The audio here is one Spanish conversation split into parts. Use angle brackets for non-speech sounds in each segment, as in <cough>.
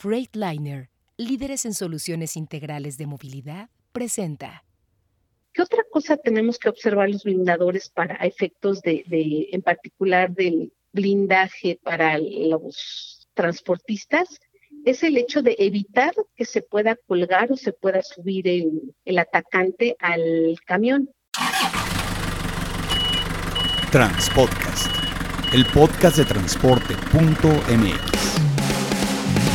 Freightliner, líderes en soluciones integrales de movilidad, presenta. ¿Qué otra cosa tenemos que observar los blindadores para efectos de, en particular del blindaje para los transportistas? Es el hecho de evitar que se pueda colgar o se pueda subir el, el atacante al camión. Transpodcast, el podcast de transporte.mx.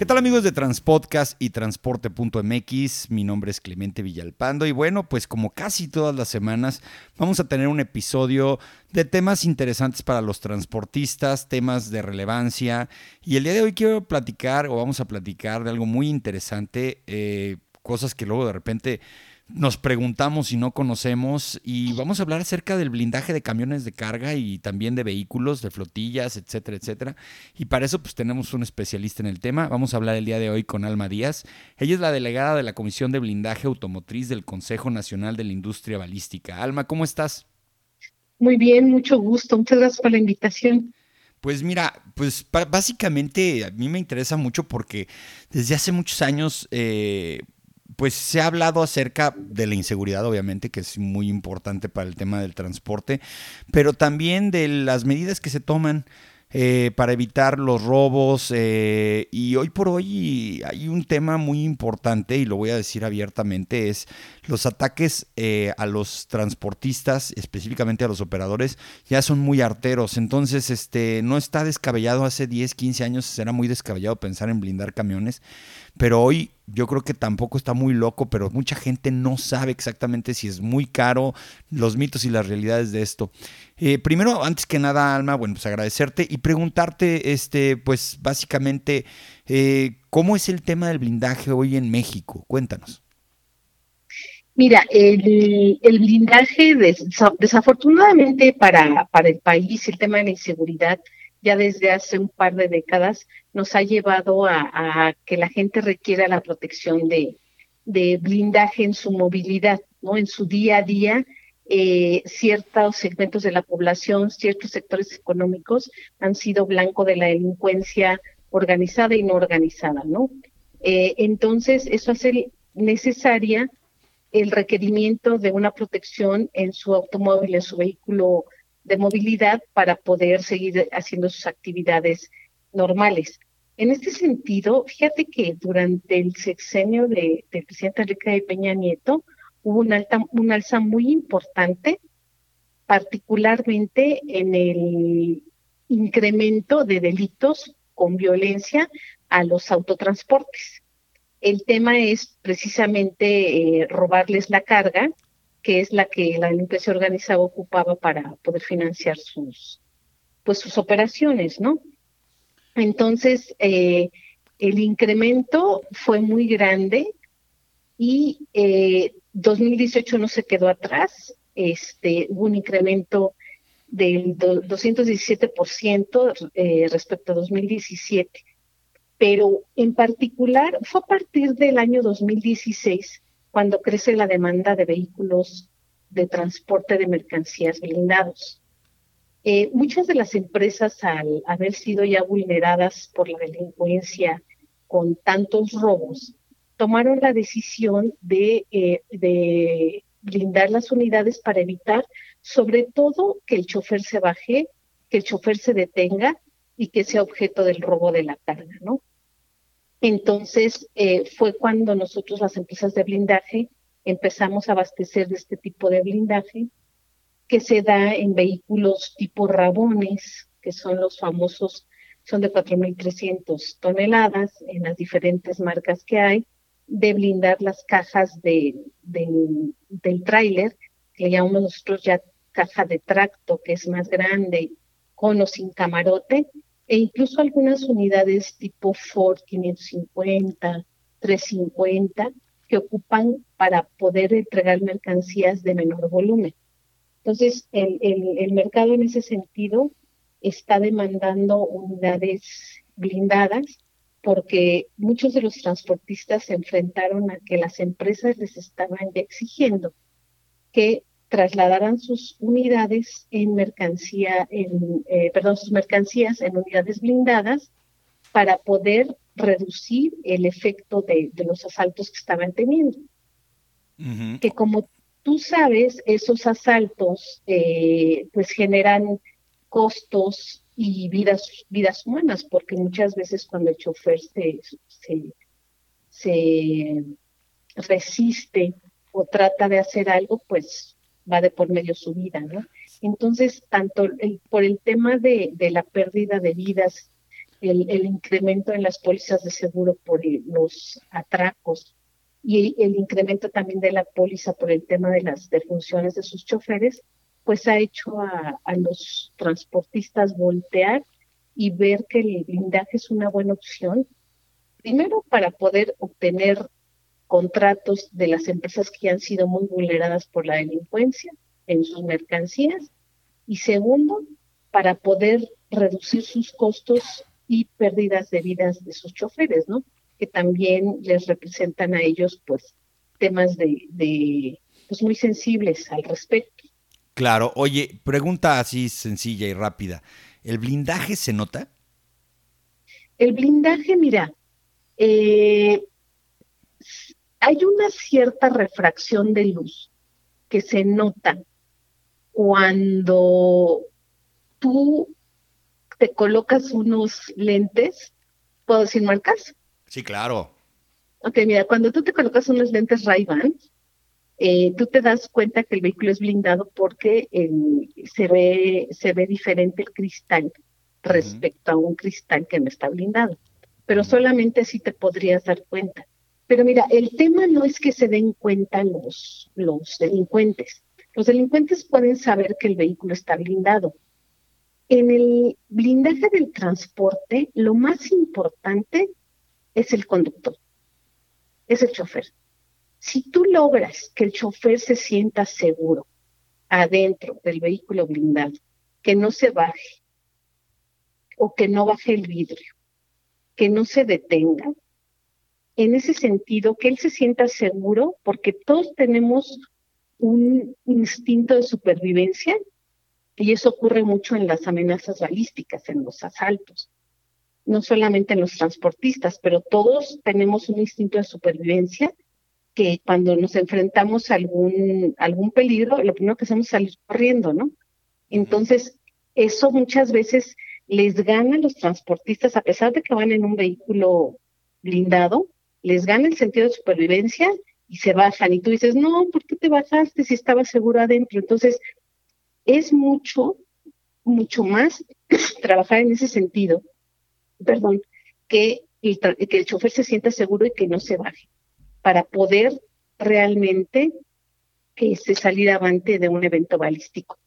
¿Qué tal amigos de Transpodcast y Transporte.mx? Mi nombre es Clemente Villalpando y bueno, pues como casi todas las semanas vamos a tener un episodio de temas interesantes para los transportistas, temas de relevancia y el día de hoy quiero platicar o vamos a platicar de algo muy interesante, eh, cosas que luego de repente nos preguntamos y no conocemos y vamos a hablar acerca del blindaje de camiones de carga y también de vehículos, de flotillas, etcétera, etcétera. Y para eso pues tenemos un especialista en el tema. Vamos a hablar el día de hoy con Alma Díaz. Ella es la delegada de la Comisión de Blindaje Automotriz del Consejo Nacional de la Industria Balística. Alma, ¿cómo estás? Muy bien, mucho gusto. Muchas gracias por la invitación. Pues mira, pues básicamente a mí me interesa mucho porque desde hace muchos años eh, pues se ha hablado acerca de la inseguridad, obviamente, que es muy importante para el tema del transporte, pero también de las medidas que se toman eh, para evitar los robos. Eh, y hoy por hoy hay un tema muy importante, y lo voy a decir abiertamente, es los ataques eh, a los transportistas, específicamente a los operadores, ya son muy arteros. Entonces, este, no está descabellado hace 10, 15 años, era muy descabellado pensar en blindar camiones. Pero hoy yo creo que tampoco está muy loco, pero mucha gente no sabe exactamente si es muy caro, los mitos y las realidades de esto. Eh, primero, antes que nada, Alma, bueno, pues agradecerte y preguntarte, este, pues básicamente, eh, ¿cómo es el tema del blindaje hoy en México? Cuéntanos. Mira, el, el blindaje, desafortunadamente para, para el país, el tema de la inseguridad, ya desde hace un par de décadas nos ha llevado a, que la gente requiera la protección de, de, blindaje en su movilidad, ¿no? En su día a día, eh, ciertos segmentos de la población, ciertos sectores económicos han sido blanco de la delincuencia organizada y no organizada, ¿no? Eh, entonces, eso hace necesaria el requerimiento de una protección en su automóvil, en su vehículo de movilidad para poder seguir haciendo sus actividades normales. En este sentido, fíjate que durante el sexenio de, del presidente Enrique de Peña Nieto hubo un, alta, un alza muy importante, particularmente en el incremento de delitos con violencia a los autotransportes. El tema es precisamente eh, robarles la carga que es la que la delincuencia organizada ocupaba para poder financiar sus, pues sus operaciones, ¿no? Entonces, eh, el incremento fue muy grande y eh, 2018 no se quedó atrás, este, hubo un incremento del 217% eh, respecto a 2017, pero en particular fue a partir del año 2016 cuando crece la demanda de vehículos de transporte de mercancías blindados. Eh, muchas de las empresas, al haber sido ya vulneradas por la delincuencia con tantos robos, tomaron la decisión de, eh, de blindar las unidades para evitar, sobre todo, que el chofer se baje, que el chofer se detenga y que sea objeto del robo de la carga, ¿no? Entonces eh, fue cuando nosotros las empresas de blindaje empezamos a abastecer de este tipo de blindaje que se da en vehículos tipo Rabones, que son los famosos, son de 4.300 toneladas en las diferentes marcas que hay, de blindar las cajas de, del tráiler, que llamamos nosotros ya caja de tracto, que es más grande, con o sin camarote, e incluso algunas unidades tipo Ford 550, 350, que ocupan para poder entregar mercancías de menor volumen. Entonces, el, el, mercado en ese sentido está demandando unidades blindadas porque muchos de los transportistas se enfrentaron a que las empresas les estaban exigiendo que trasladaran sus unidades en mercancía, en, eh, perdón, sus mercancías en unidades blindadas para poder reducir el efecto de, los asaltos que estaban teniendo. Que como tú sabes, esos asaltos eh, pues generan costos y vidas, vidas humanas, porque muchas veces cuando el chofer se, se, resiste o trata de hacer algo, pues va de por medio su vida, ¿no? Entonces, tanto por el tema de, de, la pérdida de vidas, el, el, incremento en las pólizas de seguro por los atracos y el, incremento también de la póliza por el tema de las defunciones de sus choferes, pues ha hecho a, los transportistas voltear y ver que el blindaje es una buena opción, primero para poder obtener contratos de las empresas que han sido muy vulneradas por la delincuencia en sus mercancías y segundo, para poder reducir sus costos y pérdidas de vidas de sus choferes, ¿no? Que también les representan a ellos, pues, temas de, de pues, muy sensibles al respecto. Claro, oye, pregunta así sencilla y rápida. ¿El blindaje se nota? El blindaje, mira, eh, hay una cierta refracción de luz que se nota cuando tú te colocas unos lentes, ¿puedo decir marcas? Sí, claro. Ok, mira, cuando tú te colocas unos lentes Ray-Ban, eh, tú te das cuenta que el vehículo es blindado porque se, ve, se ve diferente el cristal respecto a un cristal que no está blindado. Pero solamente así te podrías dar cuenta. Pero mira, el tema no es que se den cuenta los, los delincuentes. Los delincuentes pueden saber que el vehículo está blindado. En el blindaje del transporte, lo más importante es el conductor, es el chofer. Si tú logras que el chofer se sienta seguro adentro del vehículo blindado, que no se baje o que no baje el vidrio, que no se detenga, en ese sentido, que él se sienta seguro, porque todos tenemos un instinto de supervivencia y eso ocurre mucho en las amenazas balísticas, en los asaltos, no solamente en los transportistas, pero todos tenemos un instinto de supervivencia que cuando nos enfrentamos a algún, algún peligro, lo primero que hacemos es salir corriendo, ¿no? Entonces, eso muchas veces les gana a los transportistas, a pesar de que van en un vehículo blindado, les gana el sentido de supervivencia y se bajan. Y tú dices, no, ¿por qué te bajaste si estaba seguro adentro? Entonces, es mucho, mucho más <coughs> trabajar en ese sentido, perdón, que que el chofer se sienta seguro y que no se baje para poder realmente este, salir avante de un evento balístico.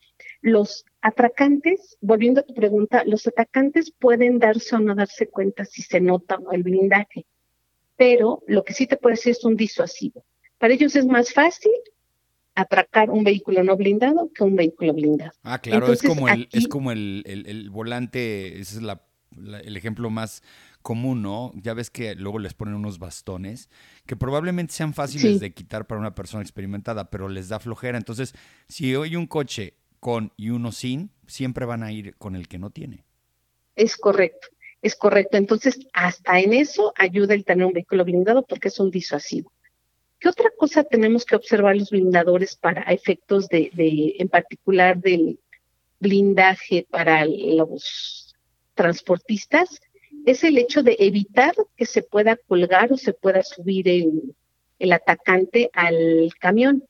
Los atracantes, volviendo a tu pregunta, los atacantes pueden darse o no darse cuenta si se nota el blindaje, pero lo que sí te puede decir es un disuasivo. Para ellos es más fácil atracar un vehículo no blindado que un vehículo blindado. Ah, claro, es como el, es como el, el, volante, ese es la, el ejemplo más común, ¿no? Ya ves que luego les ponen unos bastones que probablemente sean fáciles de quitar para una persona experimentada, pero les da flojera. Entonces, si hay un coche con y uno sin, siempre van a ir con el que no tiene. Es correcto, es correcto. Entonces, hasta en eso ayuda el tener un vehículo blindado porque es un disuasivo. ¿Qué otra cosa tenemos que observar los blindadores para efectos de, en particular del blindaje para los transportistas? es el hecho de evitar que se pueda colgar o se pueda subir el, el atacante al camión.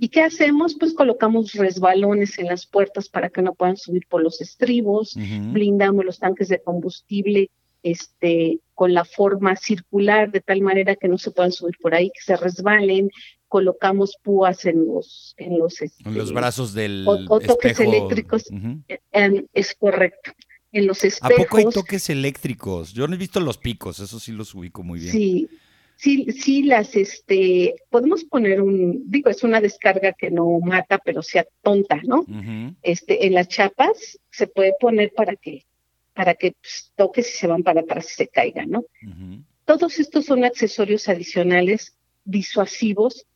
¿Y qué hacemos? Pues colocamos resbalones en las puertas para que no puedan subir por los estribos, blindamos los tanques de combustible este, con la forma circular de tal manera que no se puedan subir por ahí, que se resbalen, colocamos púas en los en los, en los este, brazos del o, toques eléctricos, eh, es correcto en los espejos. ¿A poco hay toques eléctricos? Yo no he visto los picos, eso sí los ubico muy bien. Sí, sí, sí las, este, podemos poner un, digo, es una descarga que no mata, pero sea tonta, ¿no? Este, en las chapas se puede poner para que para que pues, toques y se van para atrás y se caigan, ¿no? Todos estos son accesorios adicionales disuasivos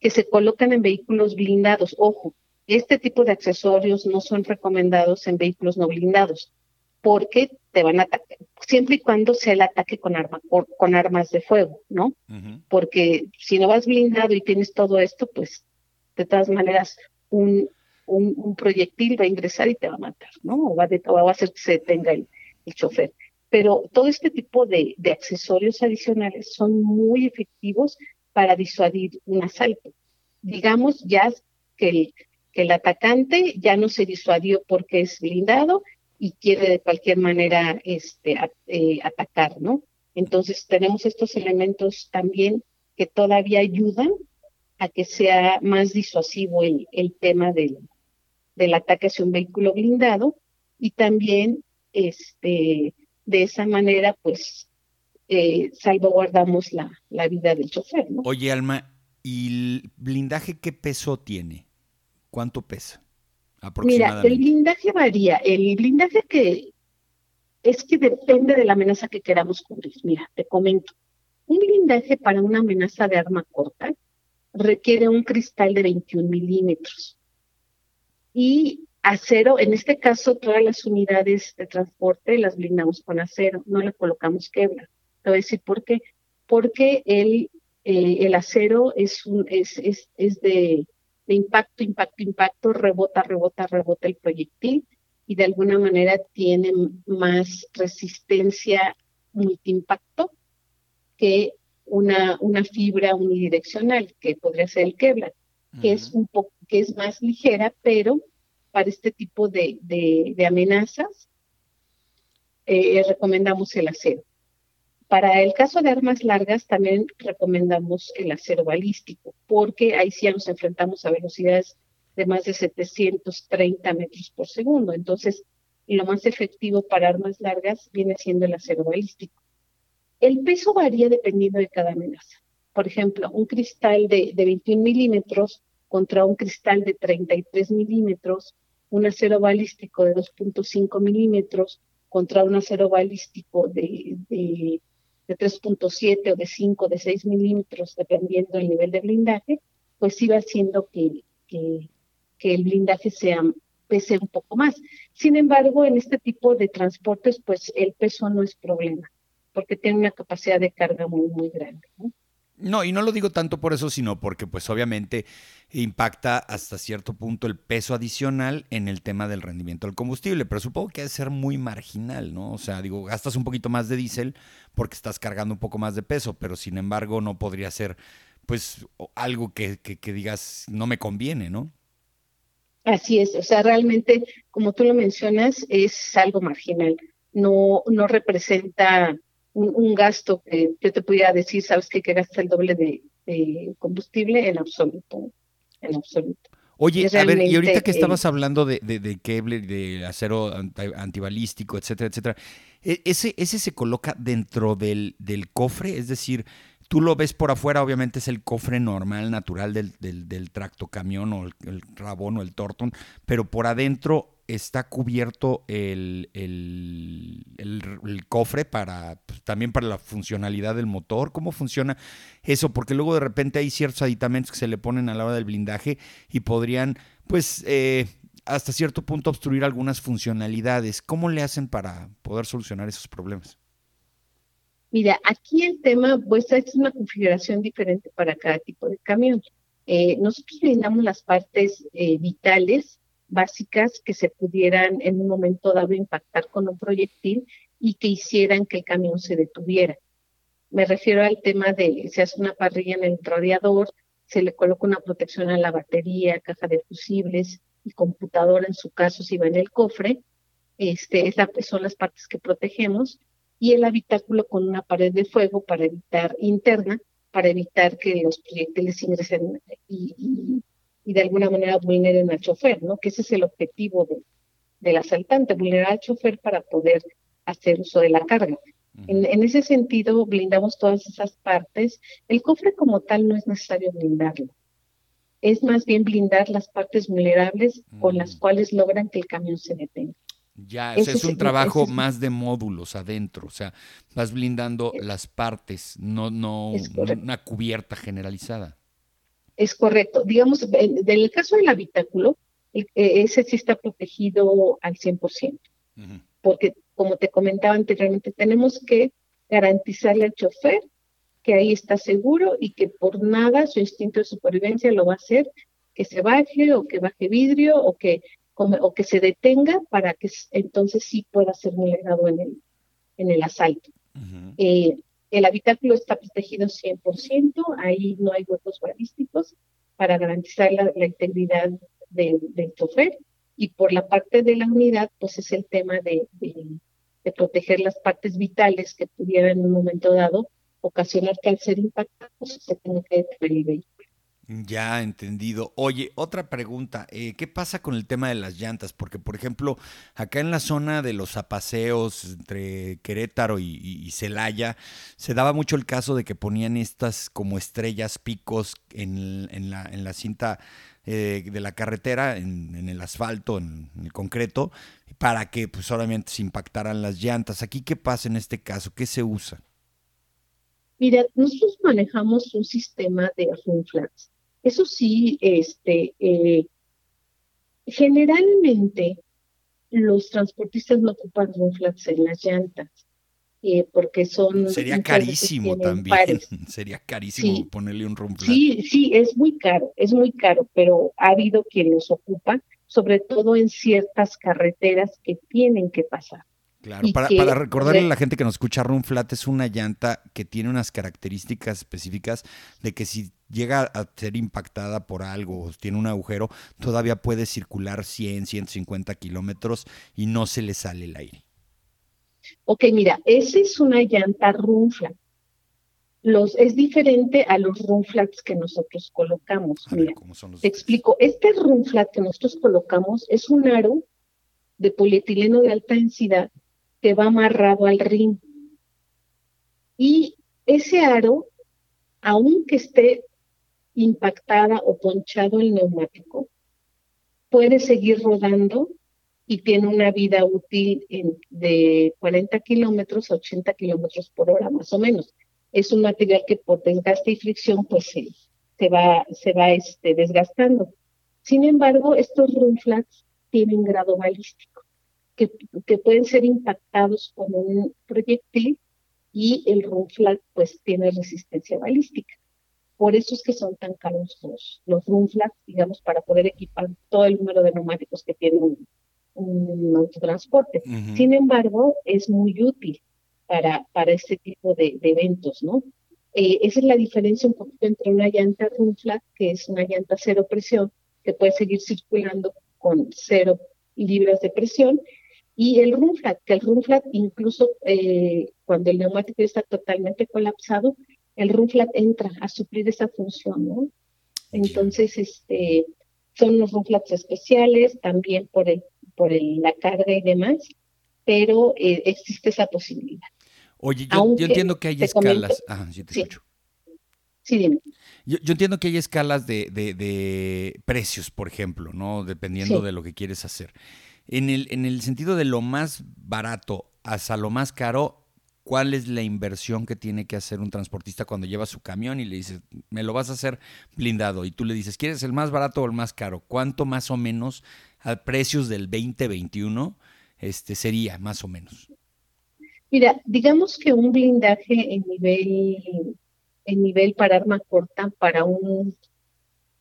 que se colocan en vehículos blindados. Ojo, este tipo de accesorios no son recomendados en vehículos no blindados porque te van a atacar, siempre y cuando sea el ataque con, arma, con armas de fuego, ¿no? Porque si no vas blindado y tienes todo esto, pues de todas maneras un, un, proyectil va a ingresar y te va a matar, ¿no? O va, a hacer que se detenga el, el chofer. Pero todo este tipo de, de accesorios adicionales son muy efectivos para disuadir un asalto. Digamos ya que el, que el atacante ya no se disuadió porque es blindado y quiere de cualquier manera este, eh, atacar, ¿no? Entonces tenemos estos elementos también que todavía ayudan a que sea más disuasivo el, tema del, del ataque hacia un vehículo blindado y también este, de esa manera pues eh, salvaguardamos la, la vida del chofer. ¿no? Oye Alma, ¿y el blindaje qué peso tiene? ¿Cuánto pesa? Mira, el blindaje varía. El blindaje que es que depende de la amenaza que queramos cubrir. Mira, te comento. Un blindaje para una amenaza de arma corta requiere un cristal de 21 milímetros. Y acero, en este caso, todas las unidades de transporte las blindamos con acero, no le colocamos quebra. Te voy a decir por qué. Porque el, eh, el acero es, un, es, es, es de de impacto, impacto, impacto, rebota, rebota, rebota el proyectil y de alguna manera tiene más resistencia multiimpacto que una, una fibra unidireccional, que podría ser el Kevlar, que es un poco, que es más ligera, pero para este tipo de, de, amenazas eh, recomendamos el acero. Para el caso de armas largas también recomendamos el acero balístico, porque ahí sí ya nos enfrentamos a velocidades de más de 730 metros por segundo. Entonces, lo más efectivo para armas largas viene siendo el acero balístico. El peso varía dependiendo de cada amenaza. Por ejemplo, un cristal de, de 21 milímetros contra un cristal de 33 milímetros, un acero balístico de 2.5 milímetros contra un acero balístico de de 3.7 o de 5, de 6 milímetros, dependiendo del nivel de blindaje, pues iba haciendo que, que, el blindaje sea pese un poco más. Sin embargo, en este tipo de transportes, pues el peso no es problema, porque tiene una capacidad de carga muy, muy grande. No, y no lo digo tanto por eso, sino porque pues obviamente impacta hasta cierto punto el peso adicional en el tema del rendimiento del combustible, pero supongo que ha ser muy marginal, ¿no? O sea, digo, gastas un poquito más de diésel porque estás cargando un poco más de peso, pero sin embargo no podría ser pues algo que, que, que digas no me conviene, ¿no? Así es, o sea, realmente, como tú lo mencionas, es algo marginal, no, no representa un, gasto que yo te pudiera decir, sabes que, que gasta el doble de, combustible en absoluto, en absoluto. Oye, a ver, y ahorita que estabas hablando de, de, de de acero antibalístico, etcétera, etcétera, ¿e, ¿ese, ese se coloca dentro del, del cofre? Es decir, tú lo ves por afuera, obviamente es el cofre normal, natural del, del, del tractocamión o el, el, rabón o el tortón, pero por adentro está cubierto el, el, cofre para también para la funcionalidad del motor. ¿Cómo funciona eso? Porque luego de repente hay ciertos aditamentos que se le ponen a la hora del blindaje y podrían, pues, eh, hasta cierto punto obstruir algunas funcionalidades. ¿Cómo le hacen para poder solucionar esos problemas? Mira, aquí el tema, pues es una configuración diferente para cada tipo de camión. Eh, nosotros blindamos las partes eh, vitales básicas que se pudieran en un momento dado impactar con un proyectil y que hicieran que el camión se detuviera. Me refiero al tema de se hace una parrilla en el radiador, se le coloca una protección a la batería, caja de fusibles y computadora en su caso si va en el cofre. Este es la, son las partes que protegemos y el habitáculo con una pared de fuego para evitar interna para evitar que los proyectiles ingresen y, de alguna manera vulneren al chofer, ¿no? Que ese es el objetivo de, del asaltante, vulnerar al chofer para poder hacer uso de la carga. en, en, ese sentido, blindamos todas esas partes. El cofre como tal no es necesario blindarlo. Es más bien blindar las partes vulnerables con las cuales logran que el camión se detenga. Ya, es un trabajo más de módulos adentro, o sea, vas blindando las partes, no, no una cubierta generalizada. Es correcto. Digamos, en, el caso del habitáculo, e, ese sí está protegido al 100%, porque como te comentaba anteriormente, tenemos que garantizarle al chofer que ahí está seguro y que por nada su instinto de supervivencia lo va a hacer que se baje o que baje vidrio o que o que se detenga para que entonces sí pueda ser vulnerado en el, en el asalto. Eh, el habitáculo está protegido 100%, ahí no hay huecos balísticos para garantizar la, integridad del chofer y por la parte de la unidad, pues es el tema de, de, proteger las partes vitales que pudieran en un momento dado ocasionar que al ser impactados se tenga que detener el vehículo. Ya, entendido. Oye, otra pregunta, eh, ¿qué pasa con el tema de las llantas? Porque, por ejemplo, acá en la zona de los apaseos entre Querétaro y, Celaya, se daba mucho el caso de que ponían estas como estrellas picos en, la, en la, cinta eh, de la carretera, en, el asfalto, en, el concreto, para que pues obviamente se impactaran las llantas. ¿Aquí qué pasa en este caso? ¿Qué se usa? Mira, nosotros manejamos un sistema de run flats. Eso sí, este, eh, generalmente los transportistas no ocupan run flats en las llantas. Eh, porque son... Sería carísimo también, <laughs> sería carísimo ponerle un run flat. Sí, sí, es muy caro, es muy caro, pero ha habido quien los ocupa, sobre todo en ciertas carreteras que tienen que pasar. Claro, para, recordarle a la gente que nos escucha, Run Flat es una llanta que tiene unas características específicas de que si llega a ser impactada por algo o tiene un agujero, todavía puede circular 100, 150 kilómetros y no se le sale el aire. Ok, mira, esa es una llanta Run Flat. Los, es diferente a los run flats que nosotros colocamos. Mira, te explico, este run flat que nosotros colocamos es un aro de polietileno de alta densidad que va amarrado al ring. Y ese aro, aunque esté impactada o ponchado el neumático, puede seguir rodando y tiene una vida útil de 40 kilómetros a 80 kilómetros por hora, más o menos. Es un material que por desgaste y fricción, pues se, va, este, desgastando. Sin embargo, estos run flats tienen grado balístico que, pueden ser impactados con un proyectil y el flat pues tiene resistencia balística. Por eso es que son tan caros los, los digamos, para poder equipar todo el número de neumáticos que tiene un, autotransporte. Sin embargo, es muy útil para, para este tipo de, eventos, ¿no? Eh, esa es la diferencia un poquito entre una llanta flat, que es una llanta cero presión, que puede seguir circulando con cero libras de presión, y el flat, que el flat incluso eh, cuando el neumático está totalmente colapsado, el flat entra a suplir esa función, ¿no? Entonces, este, son los flats especiales también por el, por el, la carga y demás, pero eh, existe esa posibilidad. Oye, yo, entiendo que hay escalas. ah, sí, te escucho. Sí, dime. Yo, entiendo que hay escalas de, de, de, precios, por ejemplo, ¿no? Dependiendo de lo que quieres hacer. En el, en el sentido de lo más barato hasta lo más caro, ¿cuál es la inversión que tiene que hacer un transportista cuando lleva su camión y le dices, me lo vas a hacer blindado? Y tú le dices, ¿quieres el más barato o el más caro? ¿Cuánto más o menos a precios del 2021 este, sería, más o menos? Mira, digamos que un blindaje en nivel, en nivel para arma corta, para un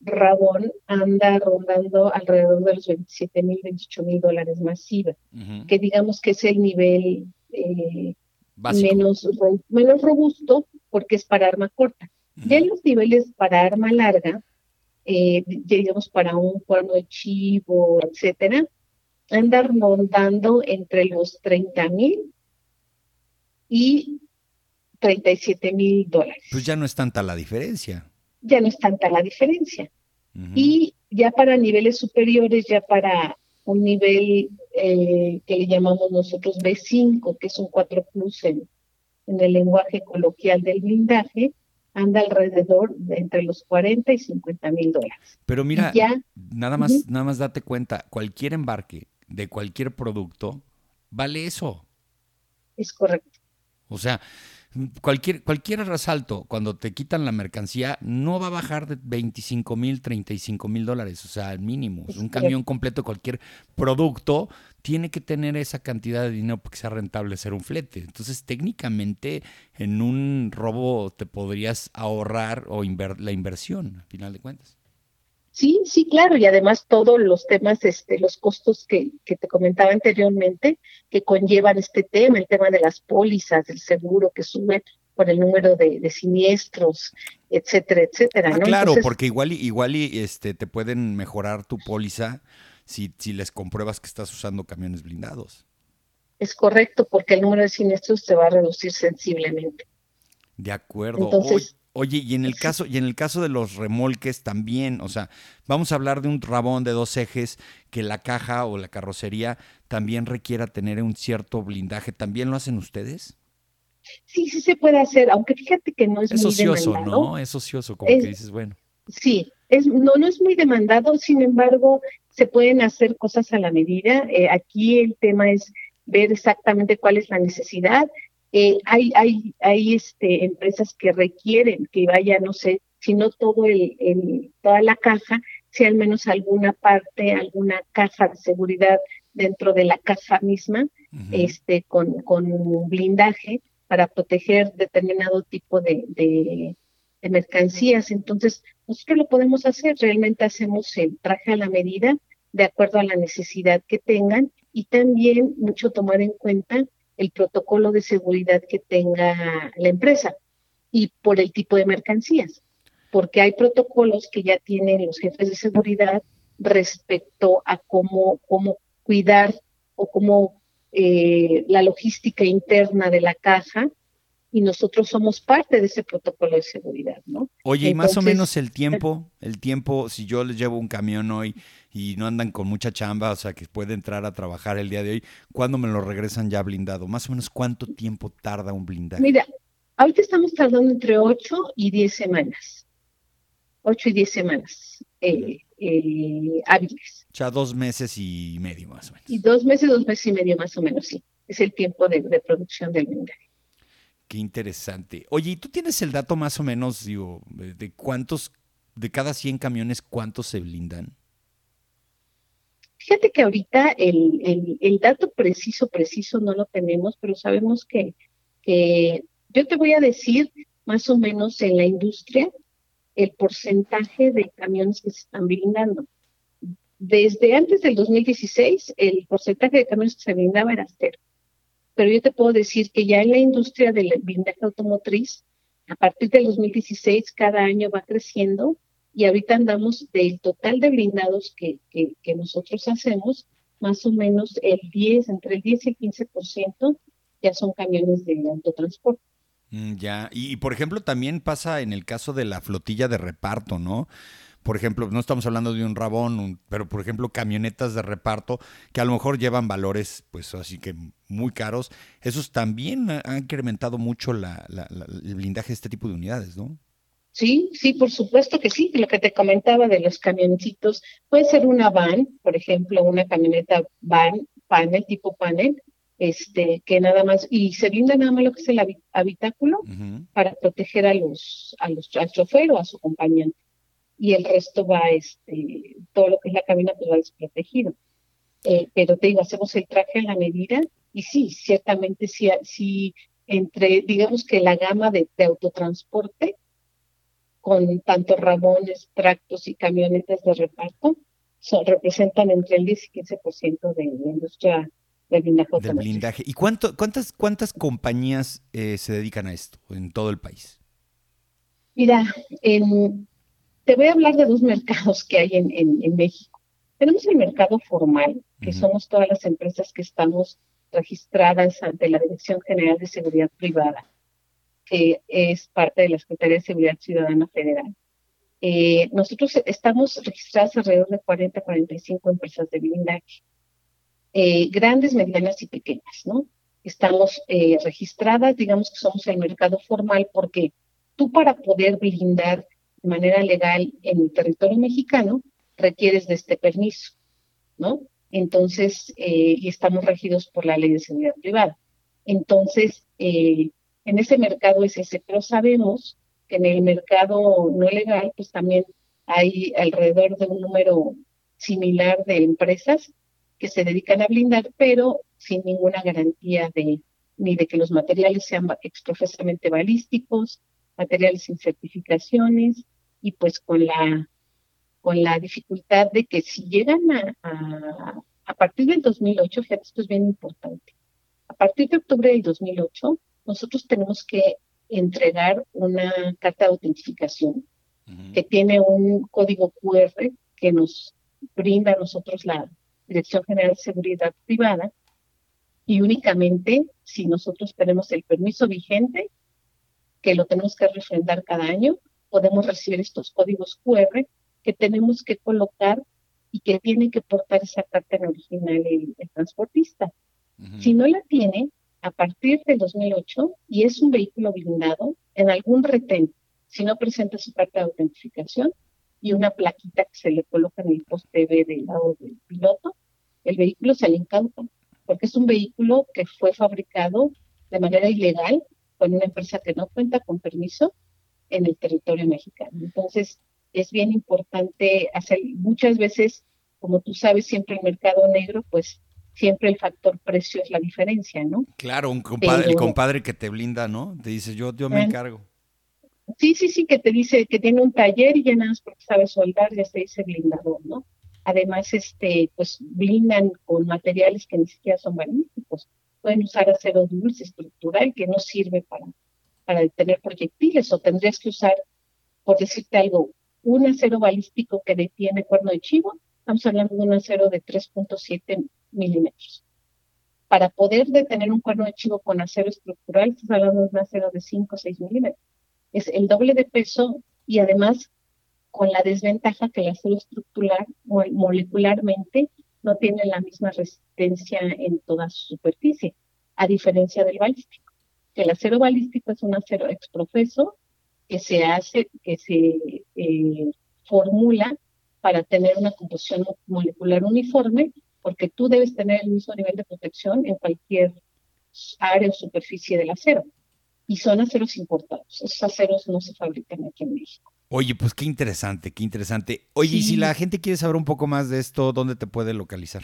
Rabón anda rondando alrededor de los 27 mil, 28 mil dólares masiva, que digamos que es el nivel eh, menos, menos robusto porque es para arma corta. Ya en los niveles para arma larga, eh, digamos para un cuerno de chivo, etcétera, anda rondando entre los 30 mil y 37 mil dólares. Pues ya no es tanta la diferencia ya no es tanta la diferencia. Y ya para niveles superiores, ya para un nivel eh, que le llamamos nosotros B5, que es un 4 plus en, el lenguaje coloquial del blindaje, anda alrededor de entre los 40 y 50 mil dólares. Pero mira, ya, nada más, nada más date cuenta, cualquier embarque de cualquier producto vale eso. Es correcto. O sea, cualquier, cualquier resalto, cuando te quitan la mercancía, no va a bajar de 25 mil, 35 mil dólares, o sea, al mínimo. Un camión completo, cualquier producto, tiene que tener esa cantidad de dinero para que sea rentable hacer un flete. Entonces, técnicamente, en un robo te podrías ahorrar o la inversión, al final de cuentas. Sí, sí, claro, y además todos los temas, este, los costos que, que te comentaba anteriormente, que conllevan este tema, el tema de las pólizas, del seguro que sube por el número de, siniestros, etcétera, etcétera. Ah, claro, porque igual, igual este, te pueden mejorar tu póliza si, si les compruebas que estás usando camiones blindados. Es correcto, porque el número de siniestros se va a reducir sensiblemente. De acuerdo. Entonces, Oye, y en el caso, y en el caso de los remolques también, o sea, vamos a hablar de un rabón de dos ejes que la caja o la carrocería también requiera tener un cierto blindaje. ¿También lo hacen ustedes? Sí, sí se puede hacer, aunque fíjate que no es, es muy ocioso, ¿no? Es ocioso, como que dices, bueno. Sí, es, no, no es muy demandado, sin embargo, se pueden hacer cosas a la medida. Eh, aquí el tema es ver exactamente cuál es la necesidad eh, hay, hay, hay este, empresas que requieren que vaya, no sé, si no todo el, el, toda la caja, si al menos alguna parte, alguna caja de seguridad dentro de la caja misma, este, con, con blindaje para proteger determinado tipo de, de, de, mercancías. Entonces, nosotros lo podemos hacer, realmente hacemos el traje a la medida de acuerdo a la necesidad que tengan y también mucho tomar en cuenta el protocolo de seguridad que tenga la empresa y por el tipo de mercancías, porque hay protocolos que ya tienen los jefes de seguridad respecto a cómo, cómo cuidar o cómo eh, la logística interna de la caja y nosotros somos parte de ese protocolo de seguridad, ¿no? Oye, y más o menos el tiempo, el tiempo, si yo les llevo un camión hoy y no andan con mucha chamba, o sea, que puede entrar a trabajar el día de hoy, ¿cuándo me lo regresan ya blindado? Más o menos, ¿cuánto tiempo tarda un blindaje? Mira, ahorita estamos tardando entre 8 y 10 semanas. 8 y 10 semanas eh, eh, hábiles. O sea, dos meses y medio más o menos. Y dos meses, dos meses y medio más o menos, sí. Es el tiempo de producción del blindaje. Qué interesante. Oye, ¿y tú tienes el dato más o menos, digo, de cuántos, de cada 100 camiones, cuántos se blindan? Fíjate que ahorita el, el, dato preciso, preciso no lo tenemos, pero sabemos que, que yo te voy a decir más o menos en la industria el porcentaje de camiones que se están blindando. Desde antes del 2016, el porcentaje de camiones que se blindaba era cero pero yo te puedo decir que ya en la industria del blindaje automotriz, a partir del 2016, cada año va creciendo y ahorita andamos del total de blindados que, que, nosotros hacemos, más o menos el 10, entre el 10 y el 15% ya son camiones de autotransporte. Mm, ya, y por ejemplo también pasa en el caso de la flotilla de reparto, ¿no? por ejemplo, no estamos hablando de un rabón, pero por ejemplo camionetas de reparto que a lo mejor llevan valores, pues así que muy caros, esos también han incrementado mucho la, el blindaje de este tipo de unidades, ¿no? Sí, sí, por supuesto que sí. Lo que te comentaba de los camioncitos, puede ser una van, por ejemplo, una camioneta van, panel, tipo panel, este, que nada más, y se brinda nada más lo que es el habitáculo para proteger a los, a los, al chofer o a su acompañante y el resto va, este, todo lo que es la cabina, pues va desprotegido. Eh, pero te digo, hacemos el traje a la medida y sí, ciertamente sí, sí entre, digamos que la gama de, autotransporte, con tanto ramones, tractos y camionetas de reparto, son, representan entre el 10 y 15% de la industria del blindaje. Del blindaje. ¿Y cuánto, cuántas, cuántas compañías eh, se dedican a esto en todo el país? Mira, en, te voy a hablar de dos <laughs> mercados que hay en, en, México. Tenemos el mercado formal, que somos todas las empresas que estamos registradas ante la Dirección General de Seguridad Privada, que es parte de la Secretaría de Seguridad Ciudadana Federal. Eh, nosotros estamos registradas alrededor de 40, 45 empresas de blindaje, eh, grandes, medianas y pequeñas, ¿no? Estamos eh, registradas, digamos que somos el mercado formal porque tú para poder blindar de manera legal en el territorio mexicano, requieres de este permiso, ¿no? Entonces, eh, y estamos regidos por la ley de seguridad privada. Entonces, eh, en ese mercado es ese, pero sabemos que en el mercado no legal, pues también hay alrededor de un número similar de empresas que se dedican a blindar, pero sin ninguna garantía de ni de que los materiales sean exprofesamente balísticos, materiales sin certificaciones y pues con la con la dificultad de que si llegan a, a, a partir del 2008, fíjate, esto es bien importante, a partir de octubre del 2008, nosotros tenemos que entregar una carta de autentificación que tiene un código QR que nos brinda a nosotros la Dirección General de Seguridad Privada y únicamente si nosotros tenemos el permiso vigente, que lo tenemos que refrendar cada año, podemos recibir estos códigos QR que tenemos que colocar y que tiene que portar esa carta en original el, transportista. Si no la tiene, a partir del 2008, y es un vehículo blindado, en algún retén, si no presenta su carta de autentificación y una plaquita que se le coloca en el poste B del lado del piloto, el vehículo se le porque es un vehículo que fue fabricado de manera ilegal con una empresa que no cuenta con permiso en el territorio mexicano. Entonces, es bien importante hacer, muchas veces, como tú sabes, siempre el mercado negro, pues siempre el factor precio es la diferencia, ¿no? Claro, un compadre, el compadre que te blinda, ¿no? Te dice, yo, yo me encargo. Sí, sí, sí, que te dice que tiene un taller y ya nada más porque sabe soldar, ya se dice blindador, ¿no? Además, este, pues blindan con materiales que ni siquiera son magníficos. Pueden usar acero dulce estructural que no sirve para, para detener proyectiles, o tendrías que usar, por decirte algo, un acero balístico que detiene cuerno de chivo, estamos hablando de un acero de 3.7 milímetros. Para poder detener un cuerno de chivo con acero estructural, estamos hablando de un acero de 5 o 6 milímetros. Es el doble de peso y además con la desventaja que el acero estructural molecularmente no tiene la misma resistencia en toda su superficie, a diferencia del balístico. El acero balístico es un acero exprofeso que se hace, que se eh, formula para tener una composición molecular uniforme, porque tú debes tener el mismo nivel de protección en cualquier área o superficie del acero. Y son aceros importados. Esos aceros no se fabrican aquí en México. Oye, pues qué interesante, qué interesante. Oye, y si la gente quiere saber un poco más de esto, ¿dónde te puede localizar?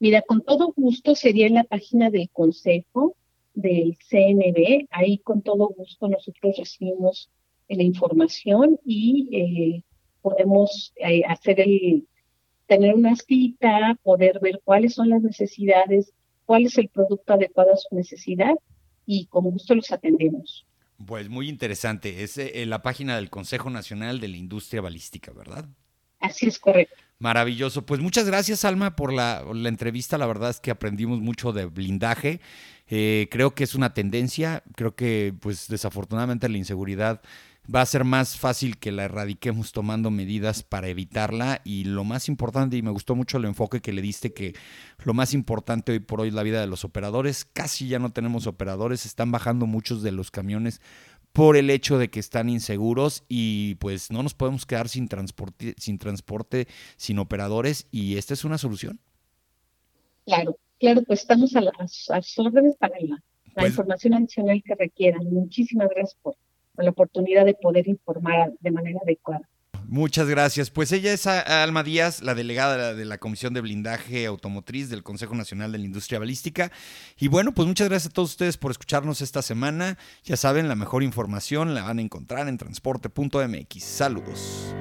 Mira, con todo gusto sería en la página del Consejo del CNB. Ahí con todo gusto nosotros recibimos la información y eh, podemos eh, hacer el, tener una cita, poder ver cuáles son las necesidades, cuál es el producto adecuado a su necesidad y con gusto los atendemos. Pues muy interesante. Es eh, la página del Consejo Nacional de la Industria Balística, ¿verdad? Así es correcto. Maravilloso. Pues muchas gracias, Alma, por la, la entrevista. La verdad es que aprendimos mucho de blindaje. Eh, creo que es una tendencia. Creo que, pues, desafortunadamente la inseguridad va a ser más fácil que la erradiquemos tomando medidas para evitarla y lo más importante, y me gustó mucho el enfoque que le diste, que lo más importante hoy por hoy es la vida de los operadores, casi ya no tenemos operadores, están bajando muchos de los camiones por el hecho de que están inseguros y pues no nos podemos quedar sin transporte, sin transporte, sin operadores y esta es una solución. Claro, claro, pues estamos a las, órdenes para la, pues información adicional que requieran. Muchísimas gracias por la oportunidad de poder informar de manera adecuada. Muchas gracias. Pues ella es Alma Díaz, la delegada de la Comisión de Blindaje Automotriz del Consejo Nacional de la Industria Balística. Y bueno, pues muchas gracias a todos ustedes por escucharnos esta semana. Ya saben, la mejor información la van a encontrar en transporte.mx. Saludos.